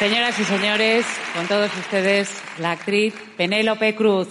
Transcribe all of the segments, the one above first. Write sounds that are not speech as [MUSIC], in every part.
Señoras y señores, con todos ustedes, la actriz Penélope Cruz.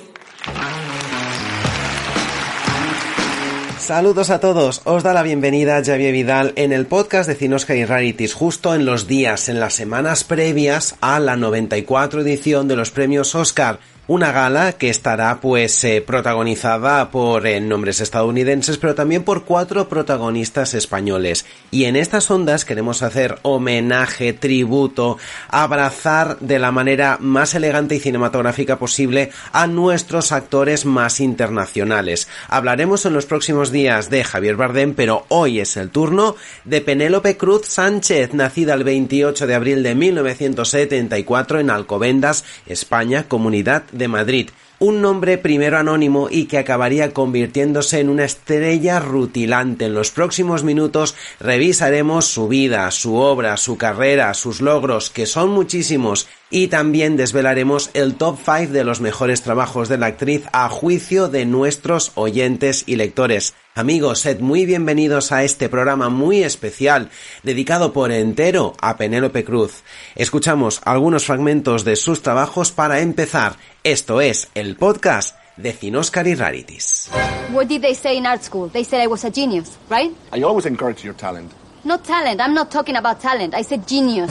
Saludos a todos, os da la bienvenida Javier Vidal en el podcast de Cinosca y Rarities, justo en los días, en las semanas previas a la 94 edición de los premios Oscar una gala que estará pues eh, protagonizada por eh, nombres estadounidenses pero también por cuatro protagonistas españoles y en estas ondas queremos hacer homenaje, tributo, abrazar de la manera más elegante y cinematográfica posible a nuestros actores más internacionales. Hablaremos en los próximos días de Javier Bardem pero hoy es el turno de Penélope Cruz Sánchez, nacida el 28 de abril de 1974 en Alcobendas, España, comunidad de Madrid, un nombre primero anónimo y que acabaría convirtiéndose en una estrella rutilante. En los próximos minutos revisaremos su vida, su obra, su carrera, sus logros, que son muchísimos, y también desvelaremos el top 5 de los mejores trabajos de la actriz a juicio de nuestros oyentes y lectores. Amigos, sed muy bienvenidos a este programa muy especial dedicado por entero a Penélope Cruz. Escuchamos algunos fragmentos de sus trabajos para empezar. Esto es el podcast de Cinoscar y Rarities. What did they say in art school? They said I was a genius, right? I always encourage your talent. Not talent. I'm not talking about talent. I said genius.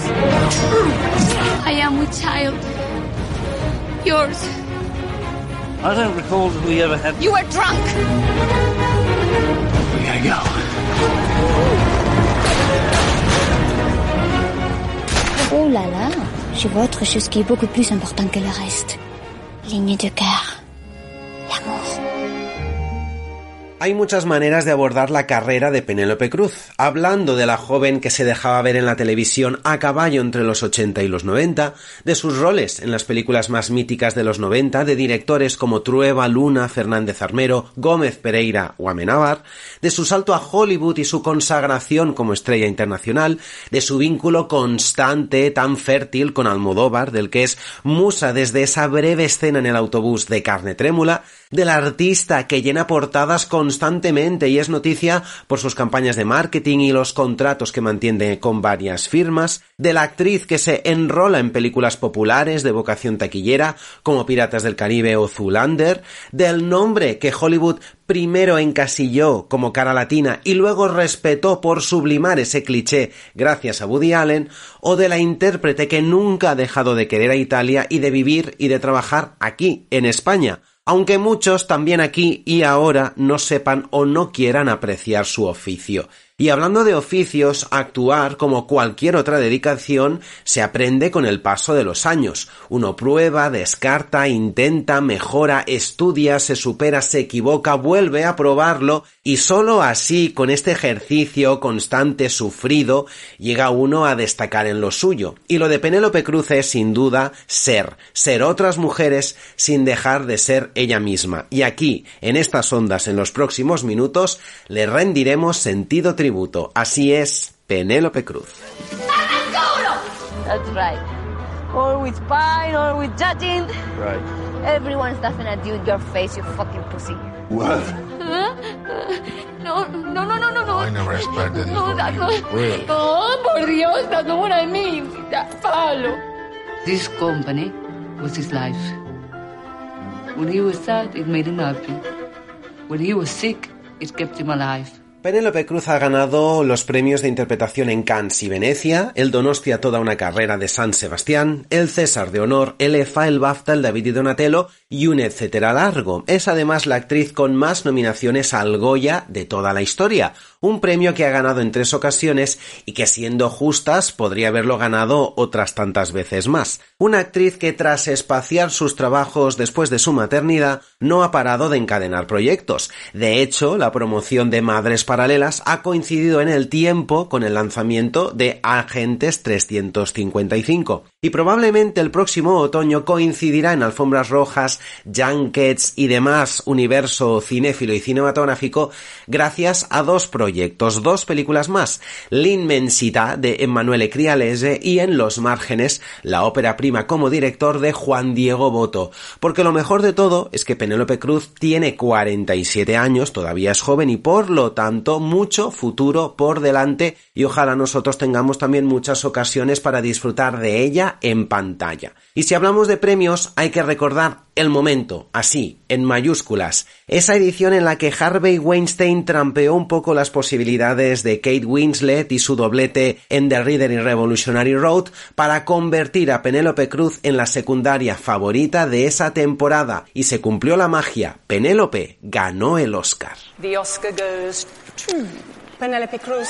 I am with child. Yours. I don't recall that we ever had. You were drunk. Oh là là, je vois autre chose qui est beaucoup plus important que le reste. Ligne de cœur. Hay muchas maneras de abordar la carrera de Penélope Cruz, hablando de la joven que se dejaba ver en la televisión a caballo entre los 80 y los 90, de sus roles en las películas más míticas de los 90, de directores como Trueba, Luna, Fernández Armero, Gómez Pereira o Amenábar, de su salto a Hollywood y su consagración como estrella internacional, de su vínculo constante, tan fértil con Almodóvar, del que es musa desde esa breve escena en el autobús de carne trémula, del artista que llena portadas constantemente y es noticia por sus campañas de marketing y los contratos que mantiene con varias firmas, de la actriz que se enrola en películas populares de vocación taquillera como Piratas del Caribe o Zulander, del nombre que Hollywood primero encasilló como cara latina y luego respetó por sublimar ese cliché gracias a Woody Allen, o de la intérprete que nunca ha dejado de querer a Italia y de vivir y de trabajar aquí, en España, aunque muchos también aquí y ahora no sepan o no quieran apreciar su oficio. Y hablando de oficios, actuar, como cualquier otra dedicación, se aprende con el paso de los años. Uno prueba, descarta, intenta, mejora, estudia, se supera, se equivoca, vuelve a probarlo, y sólo así, con este ejercicio constante, sufrido, llega uno a destacar en lo suyo. Y lo de Penélope Cruz es, sin duda, ser, ser otras mujeres sin dejar de ser ella misma. Y aquí, en estas ondas, en los próximos minutos, le rendiremos sentido tributo. Así es Penélope Cruz. That's right. Or with pine, or with judging. Right. Everyone's laughing at you in your face, you fucking pussy. What? [LAUGHS] No, no, no, no, no, no. I never expected this No, that's you. not. Really? Oh, por Dios, that's not what I mean. That, Pablo. This company was his life. When he was sad, it made him happy. When he was sick, it kept him alive. Penélope Cruz ha ganado los premios de interpretación en Cannes y Venecia, el Donostia Toda una carrera de San Sebastián, el César de Honor, el EFA, el BAFTA, el David y Donatello y un etcétera largo. Es además la actriz con más nominaciones al Goya de toda la historia, un premio que ha ganado en tres ocasiones y que siendo justas podría haberlo ganado otras tantas veces más. Una actriz que tras espaciar sus trabajos después de su maternidad no ha parado de encadenar proyectos. De hecho, la promoción de Madres Paralelas ha coincidido en el tiempo con el lanzamiento de Agentes 355. Y probablemente el próximo otoño coincidirá en alfombras rojas, junkets y demás universo cinéfilo y cinematográfico gracias a dos proyectos, dos películas más, L'Inmensità de Emanuele Crialese y En los márgenes, la ópera prima como director de Juan Diego Boto. Porque lo mejor de todo es que Penélope Cruz tiene 47 años, todavía es joven y por lo tanto mucho futuro por delante y ojalá nosotros tengamos también muchas ocasiones para disfrutar de ella en pantalla. Y si hablamos de premios, hay que recordar el momento, así, en mayúsculas, esa edición en la que Harvey Weinstein trampeó un poco las posibilidades de Kate Winslet y su doblete en The Reader y Revolutionary Road para convertir a Penélope Cruz en la secundaria favorita de esa temporada y se cumplió la magia. Penélope ganó el Oscar. The Oscar goes to Penelope Cruz.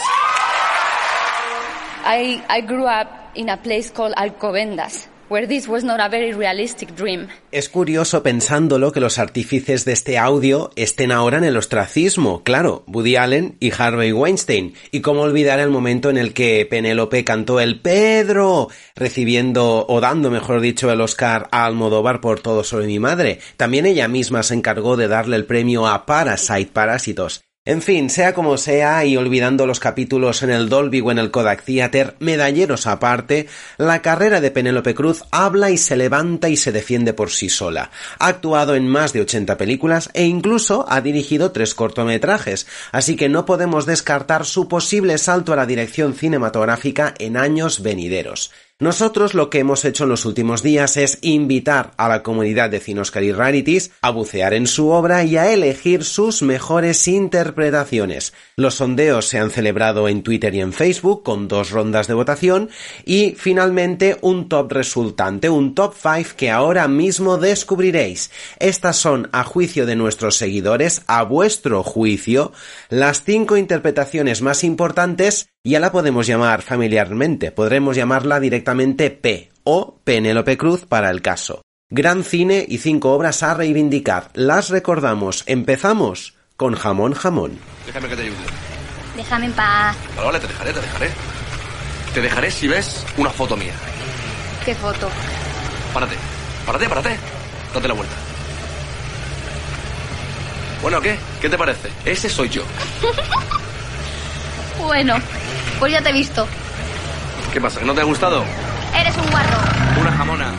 I, I grew up in a place called Alcobendas. Where this was not a very realistic dream. Es curioso pensándolo que los artífices de este audio estén ahora en el ostracismo, claro, Woody Allen y Harvey Weinstein. Y cómo olvidar el momento en el que Penélope cantó el Pedro, recibiendo o dando, mejor dicho, el Oscar a Almodóvar por todo sobre mi madre. También ella misma se encargó de darle el premio a Parasite Parásitos. En fin, sea como sea, y olvidando los capítulos en el Dolby o en el Kodak Theater, medalleros aparte, la carrera de Penélope Cruz habla y se levanta y se defiende por sí sola. Ha actuado en más de 80 películas e incluso ha dirigido tres cortometrajes, así que no podemos descartar su posible salto a la dirección cinematográfica en años venideros. Nosotros lo que hemos hecho en los últimos días es invitar a la comunidad de Cinoscar y Rarities a bucear en su obra y a elegir sus mejores interpretaciones. Los sondeos se han celebrado en Twitter y en Facebook con dos rondas de votación y finalmente un top resultante, un top 5 que ahora mismo descubriréis. Estas son, a juicio de nuestros seguidores, a vuestro juicio, las cinco interpretaciones más importantes ya la podemos llamar familiarmente, podremos llamarla directamente P o Penélope Cruz para el caso. Gran cine y cinco obras a reivindicar. Las recordamos. Empezamos con Jamón Jamón. Déjame que te ayude. Déjame en paz. Vale, vale, te dejaré, te dejaré. Te dejaré si ves una foto mía. ¿Qué foto? Párate, párate, párate. Date la vuelta. Bueno, ¿qué? ¿Qué te parece? Ese soy yo. [LAUGHS] Bueno, pues ya te he visto. ¿Qué pasa? ¿Que no te ha gustado? Eres un guarro. Una jamona.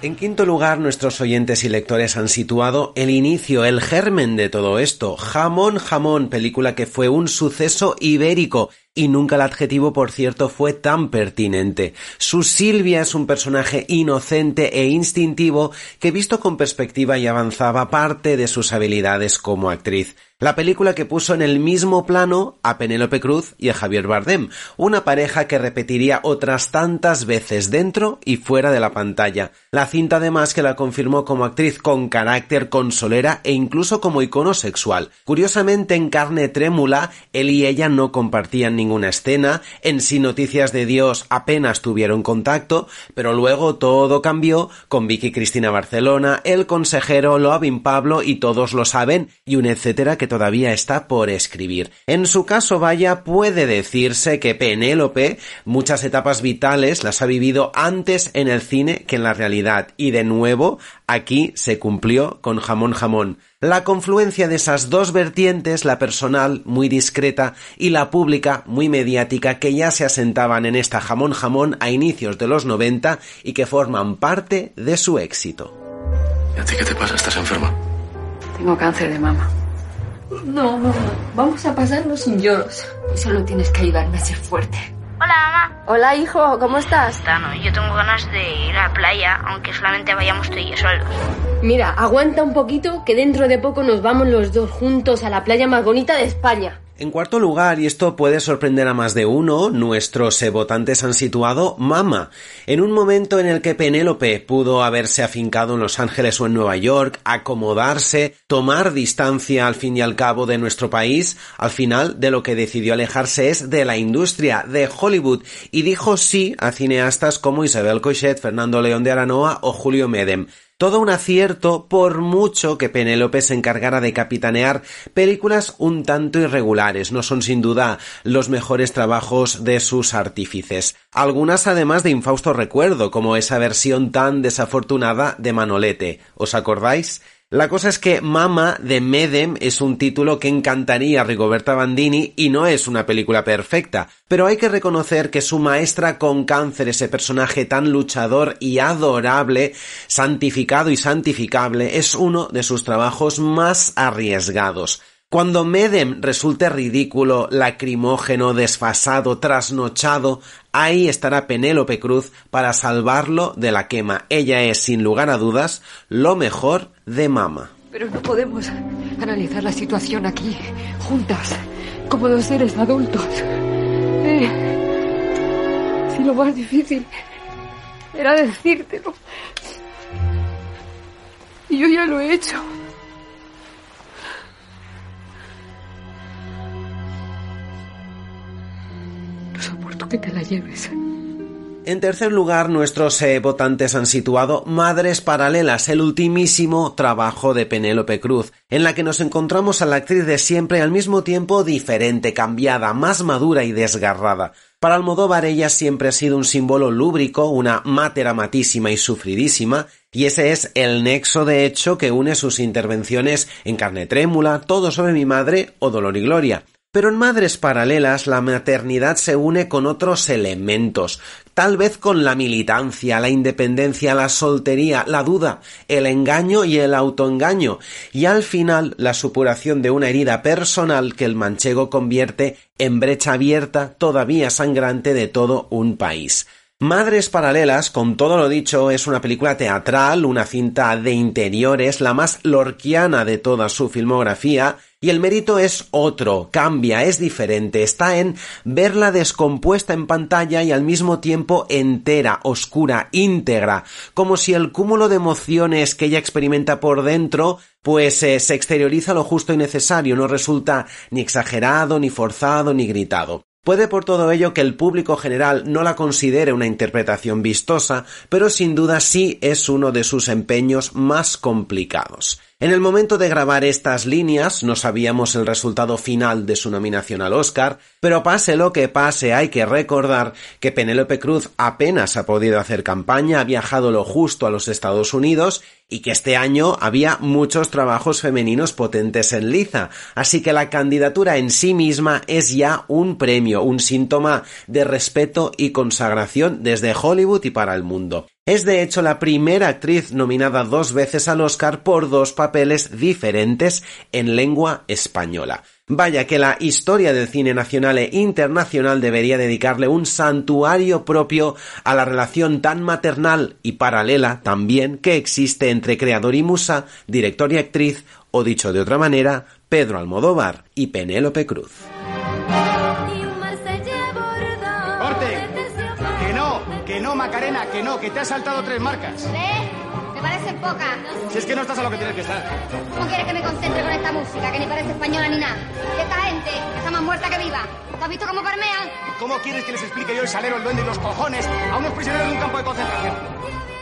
En quinto lugar, nuestros oyentes y lectores han situado el inicio, el germen de todo esto. Jamón Jamón, película que fue un suceso ibérico y nunca el adjetivo, por cierto, fue tan pertinente. Su Silvia es un personaje inocente e instintivo que visto con perspectiva y avanzaba parte de sus habilidades como actriz. La película que puso en el mismo plano a Penélope Cruz y a Javier Bardem, una pareja que repetiría otras tantas veces dentro y fuera de la pantalla. La cinta además que la confirmó como actriz con carácter consolera e incluso como icono sexual. Curiosamente en carne trémula, él y ella no compartían ninguna escena, en Sí Noticias de Dios apenas tuvieron contacto, pero luego todo cambió. Con Vicky Cristina Barcelona, el consejero Loabin Pablo y todos lo saben, y un etcétera que todavía está por escribir. En su caso, vaya, puede decirse que Penélope muchas etapas vitales las ha vivido antes en el cine que en la realidad, y de nuevo aquí se cumplió con jamón jamón. La confluencia de esas dos vertientes, la personal, muy discreta, y la pública, muy mediática, que ya se asentaban en esta jamón jamón a inicios de los 90 y que forman parte de su éxito. ¿Y a ti qué te pasa? ¿Estás enferma? Tengo cáncer de mama. No, no, no. Vamos a pasarlo sin lloros. Solo tienes que ayudarme a ser fuerte. Hola, mamá. Hola, hijo, ¿cómo estás? Tano, yo tengo ganas de ir a la playa, aunque solamente vayamos tú y yo solos. Mira, aguanta un poquito que dentro de poco nos vamos los dos juntos a la playa más bonita de España. En cuarto lugar, y esto puede sorprender a más de uno, nuestros votantes han situado Mama. En un momento en el que Penélope pudo haberse afincado en Los Ángeles o en Nueva York, acomodarse, tomar distancia al fin y al cabo de nuestro país, al final de lo que decidió alejarse es de la industria, de Hollywood, y dijo sí a cineastas como Isabel Coixet, Fernando León de Aranoa o Julio Medem. Todo un acierto por mucho que Penélope se encargara de capitanear películas un tanto irregulares. No son sin duda los mejores trabajos de sus artífices. Algunas además de infausto recuerdo, como esa versión tan desafortunada de Manolete. ¿Os acordáis? La cosa es que Mama de Medem es un título que encantaría a Rigoberta Bandini y no es una película perfecta, pero hay que reconocer que su maestra con cáncer, ese personaje tan luchador y adorable, santificado y santificable, es uno de sus trabajos más arriesgados. Cuando Medem resulte ridículo, lacrimógeno, desfasado, trasnochado, ahí estará Penélope Cruz para salvarlo de la quema. Ella es, sin lugar a dudas, lo mejor de Mama. Pero no podemos analizar la situación aquí, juntas, como dos seres adultos. Eh, si lo más difícil era decírtelo. Y yo ya lo he hecho. Soporto que te la lleves. En tercer lugar, nuestros eh, votantes han situado Madres Paralelas, el ultimísimo trabajo de Penélope Cruz, en la que nos encontramos a la actriz de siempre al mismo tiempo diferente, cambiada, más madura y desgarrada. Para Almodóvar ella siempre ha sido un símbolo lúbrico, una mater amatísima y sufridísima, y ese es el nexo de hecho que une sus intervenciones en Carne Trémula, Todo sobre mi madre o Dolor y Gloria. Pero en Madres Paralelas la maternidad se une con otros elementos, tal vez con la militancia, la independencia, la soltería, la duda, el engaño y el autoengaño, y al final la supuración de una herida personal que el manchego convierte en brecha abierta todavía sangrante de todo un país. Madres Paralelas, con todo lo dicho, es una película teatral, una cinta de interiores, la más lorquiana de toda su filmografía, y el mérito es otro, cambia, es diferente, está en verla descompuesta en pantalla y al mismo tiempo entera, oscura, íntegra, como si el cúmulo de emociones que ella experimenta por dentro pues eh, se exterioriza lo justo y necesario, no resulta ni exagerado, ni forzado, ni gritado. Puede por todo ello que el público general no la considere una interpretación vistosa, pero sin duda sí es uno de sus empeños más complicados. En el momento de grabar estas líneas no sabíamos el resultado final de su nominación al Oscar, pero pase lo que pase hay que recordar que Penélope Cruz apenas ha podido hacer campaña, ha viajado lo justo a los Estados Unidos y que este año había muchos trabajos femeninos potentes en liza, así que la candidatura en sí misma es ya un premio, un síntoma de respeto y consagración desde Hollywood y para el mundo. Es de hecho la primera actriz nominada dos veces al Oscar por dos papeles diferentes en lengua española. Vaya que la historia del cine nacional e internacional debería dedicarle un santuario propio a la relación tan maternal y paralela también que existe entre creador y musa, director y actriz, o dicho de otra manera, Pedro Almodóvar y Penélope Cruz. Que no, te has saltado tres marcas. ¿Eh? ¿Te parece poca? Si es que no estás a lo que tienes que estar. ¿Cómo quieres que me concentre con esta música, que ni parece española ni nada? Y esta gente, que está más muerta que viva. ¿Te has visto cómo parmean? ¿Cómo quieres que les explique yo el salero, el duende y los cojones a unos prisioneros de un campo de concentración?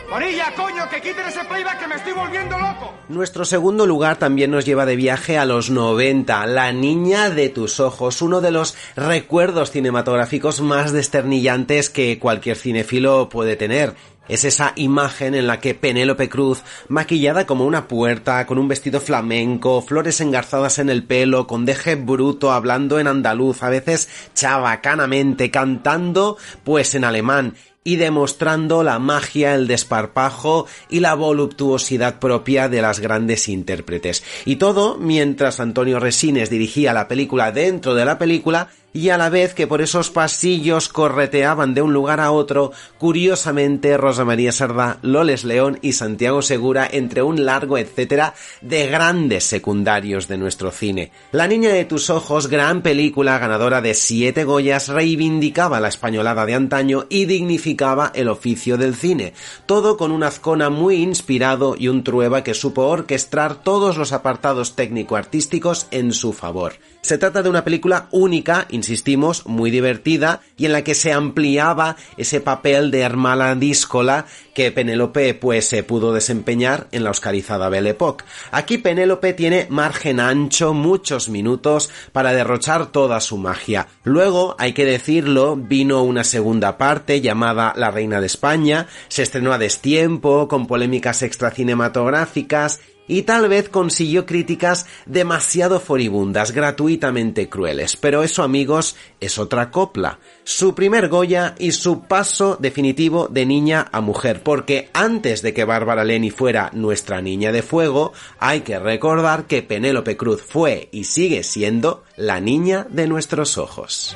¡Bonilla, coño, que quiten ese playback que me estoy volviendo loco! Nuestro segundo lugar también nos lleva de viaje a los 90, La niña de tus ojos, uno de los recuerdos cinematográficos más desternillantes que cualquier cinefilo puede tener. Es esa imagen en la que Penélope Cruz, maquillada como una puerta, con un vestido flamenco, flores engarzadas en el pelo, con deje bruto, hablando en andaluz, a veces chabacanamente, cantando pues en alemán, y demostrando la magia, el desparpajo y la voluptuosidad propia de las grandes intérpretes. Y todo mientras Antonio Resines dirigía la película dentro de la película y a la vez que por esos pasillos correteaban de un lugar a otro, curiosamente Rosa María Sardá, Loles León y Santiago Segura entre un largo etcétera de grandes secundarios de nuestro cine. La niña de tus ojos, gran película ganadora de siete Goyas, reivindicaba la españolada de antaño y dignificaba el oficio del cine, todo con un Azcona muy inspirado y un Trueba que supo orquestar todos los apartados técnico-artísticos en su favor. Se trata de una película única, insistimos, muy divertida y en la que se ampliaba ese papel de hermana díscola que Penélope pues se pudo desempeñar en la oscarizada Belle Époque. Aquí Penélope tiene margen ancho, muchos minutos para derrochar toda su magia. Luego, hay que decirlo, vino una segunda parte llamada La Reina de España, se estrenó a destiempo, con polémicas extracinematográficas y tal vez consiguió críticas demasiado furibundas, gratuitamente crueles. Pero eso, amigos, es otra copla. Su primer Goya y su paso definitivo de niña a mujer, porque antes de que Bárbara Leni fuera nuestra niña de fuego, hay que recordar que Penélope Cruz fue y sigue siendo la niña de nuestros ojos.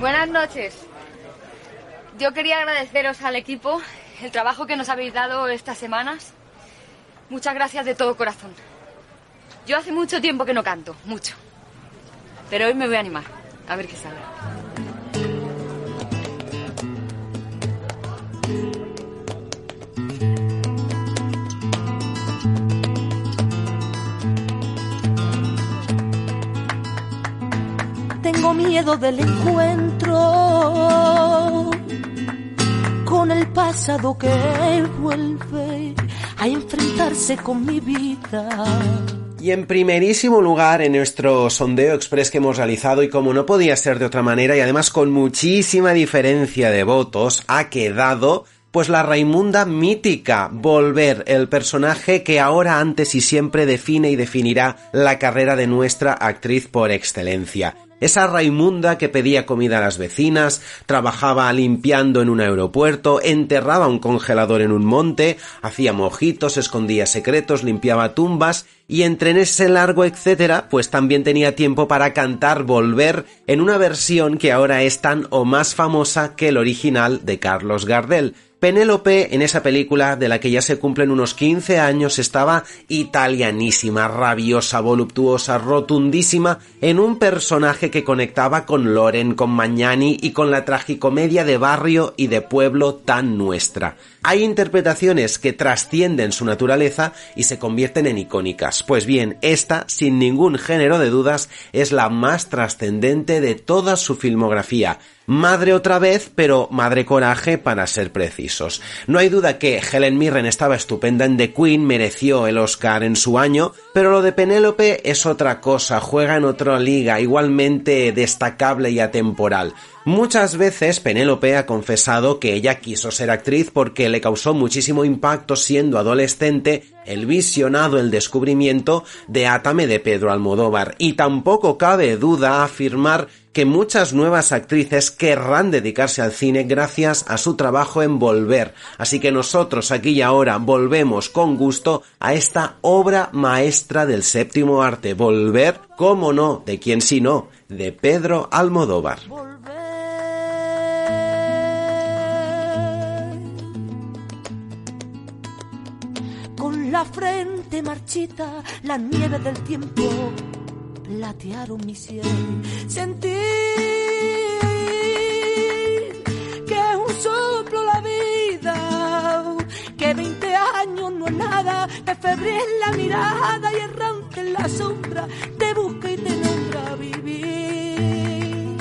Buenas noches. Yo quería agradeceros al equipo el trabajo que nos habéis dado estas semanas. Muchas gracias de todo corazón. Yo hace mucho tiempo que no canto, mucho. Pero hoy me voy a animar, a ver qué sale. Tengo miedo del encuentro con el pasado que vuelve a enfrentarse con mi vida. Y en primerísimo lugar, en nuestro sondeo express que hemos realizado, y como no podía ser de otra manera, y además con muchísima diferencia de votos, ha quedado pues la Raimunda mítica, Volver, el personaje que ahora, antes y siempre define y definirá la carrera de nuestra actriz por excelencia. Esa Raimunda que pedía comida a las vecinas, trabajaba limpiando en un aeropuerto, enterraba un congelador en un monte, hacía mojitos, escondía secretos, limpiaba tumbas y entre en ese largo etcétera, pues también tenía tiempo para cantar Volver en una versión que ahora es tan o más famosa que el original de Carlos Gardel. Penélope en esa película de la que ya se cumplen unos 15 años estaba italianísima, rabiosa, voluptuosa, rotundísima en un personaje que conectaba con Loren, con Magnani y con la tragicomedia de barrio y de pueblo tan nuestra. Hay interpretaciones que trascienden su naturaleza y se convierten en icónicas. Pues bien, esta, sin ningún género de dudas, es la más trascendente de toda su filmografía. Madre otra vez, pero madre coraje para ser precisos. No hay duda que Helen Mirren estaba estupenda en The Queen, mereció el Oscar en su año, pero lo de Penélope es otra cosa, juega en otra liga, igualmente destacable y atemporal. Muchas veces Penélope ha confesado que ella quiso ser actriz porque le causó muchísimo impacto siendo adolescente el visionado, el descubrimiento de Átame de Pedro Almodóvar. Y tampoco cabe duda afirmar que muchas nuevas actrices querrán dedicarse al cine gracias a su trabajo en Volver. Así que nosotros aquí y ahora volvemos con gusto a esta obra maestra del séptimo arte. Volver, cómo no, de quién si no, de Pedro Almodóvar. La frente marchita, la nieve del tiempo platearon mi cielo. Sentí que es un soplo la vida, que 20 años no es nada, que febril la mirada y errante en la sombra, te busca y te nombra vivir.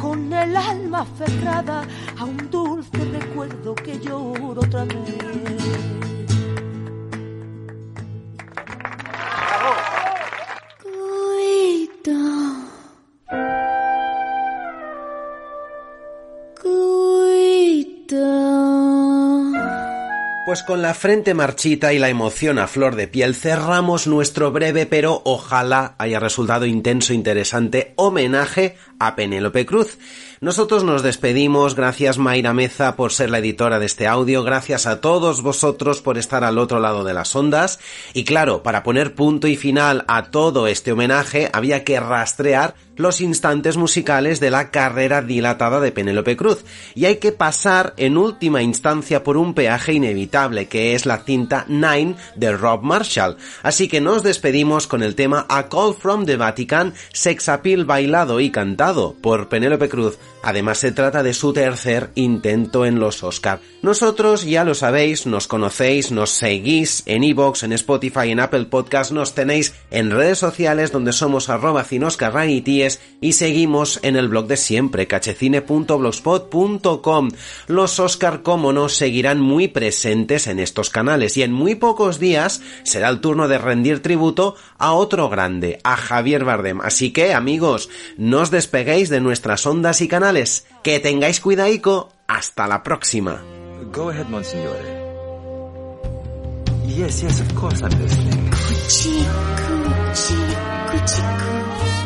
Con el alma aferrada a un dulce recuerdo que lloro otra vez. Pues con la frente marchita y la emoción a flor de piel cerramos nuestro breve pero ojalá haya resultado intenso e interesante homenaje a Penélope Cruz. Nosotros nos despedimos, gracias Mayra Meza por ser la editora de este audio, gracias a todos vosotros por estar al otro lado de las ondas y claro, para poner punto y final a todo este homenaje había que rastrear los instantes musicales de la carrera dilatada de Penélope Cruz, y hay que pasar en última instancia por un peaje inevitable, que es la cinta Nine de Rob Marshall. Así que nos despedimos con el tema A Call from the Vatican, sex appeal bailado y cantado por Penélope Cruz. Además se trata de su tercer intento en los Oscar. Nosotros ya lo sabéis, nos conocéis, nos seguís en iVoox, en Spotify, en Apple Podcast, nos tenéis en redes sociales donde somos arroba cinoscarranities y seguimos en el blog de siempre, cachecine.blogspot.com. Los Oscar, como no, seguirán muy presentes en estos canales y en muy pocos días será el turno de rendir tributo a otro grande, a Javier Bardem. Así que, amigos, no os despeguéis de nuestras ondas y canales. Que tengáis cuidaico. Hasta la próxima. Go ahead, Monsignore. Yes, yes, of course I'm listening. Cuchico, chico, chico. I've